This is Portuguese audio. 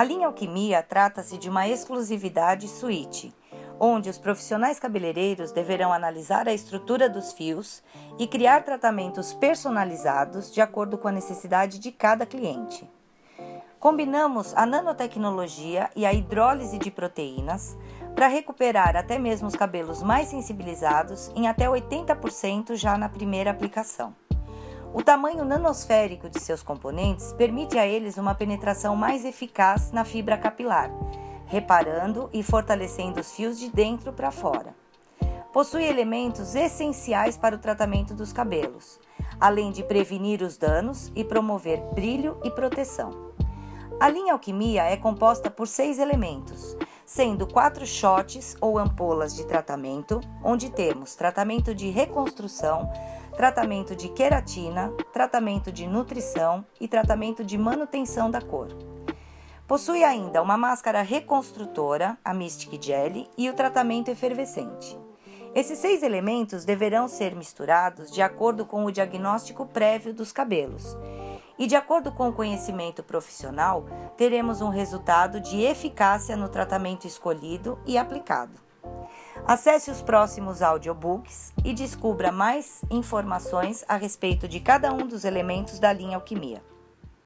A linha Alquimia trata-se de uma exclusividade suíte, onde os profissionais cabeleireiros deverão analisar a estrutura dos fios e criar tratamentos personalizados de acordo com a necessidade de cada cliente. Combinamos a nanotecnologia e a hidrólise de proteínas para recuperar até mesmo os cabelos mais sensibilizados em até 80% já na primeira aplicação. O tamanho nanosférico de seus componentes permite a eles uma penetração mais eficaz na fibra capilar, reparando e fortalecendo os fios de dentro para fora. Possui elementos essenciais para o tratamento dos cabelos, além de prevenir os danos e promover brilho e proteção. A linha Alquimia é composta por seis elementos, sendo quatro shots ou ampolas de tratamento, onde temos tratamento de reconstrução, tratamento de queratina, tratamento de nutrição e tratamento de manutenção da cor. Possui ainda uma máscara reconstrutora, a Mystic Jelly, e o tratamento efervescente. Esses seis elementos deverão ser misturados de acordo com o diagnóstico prévio dos cabelos. E de acordo com o conhecimento profissional, teremos um resultado de eficácia no tratamento escolhido e aplicado. Acesse os próximos audiobooks e descubra mais informações a respeito de cada um dos elementos da linha Alquimia.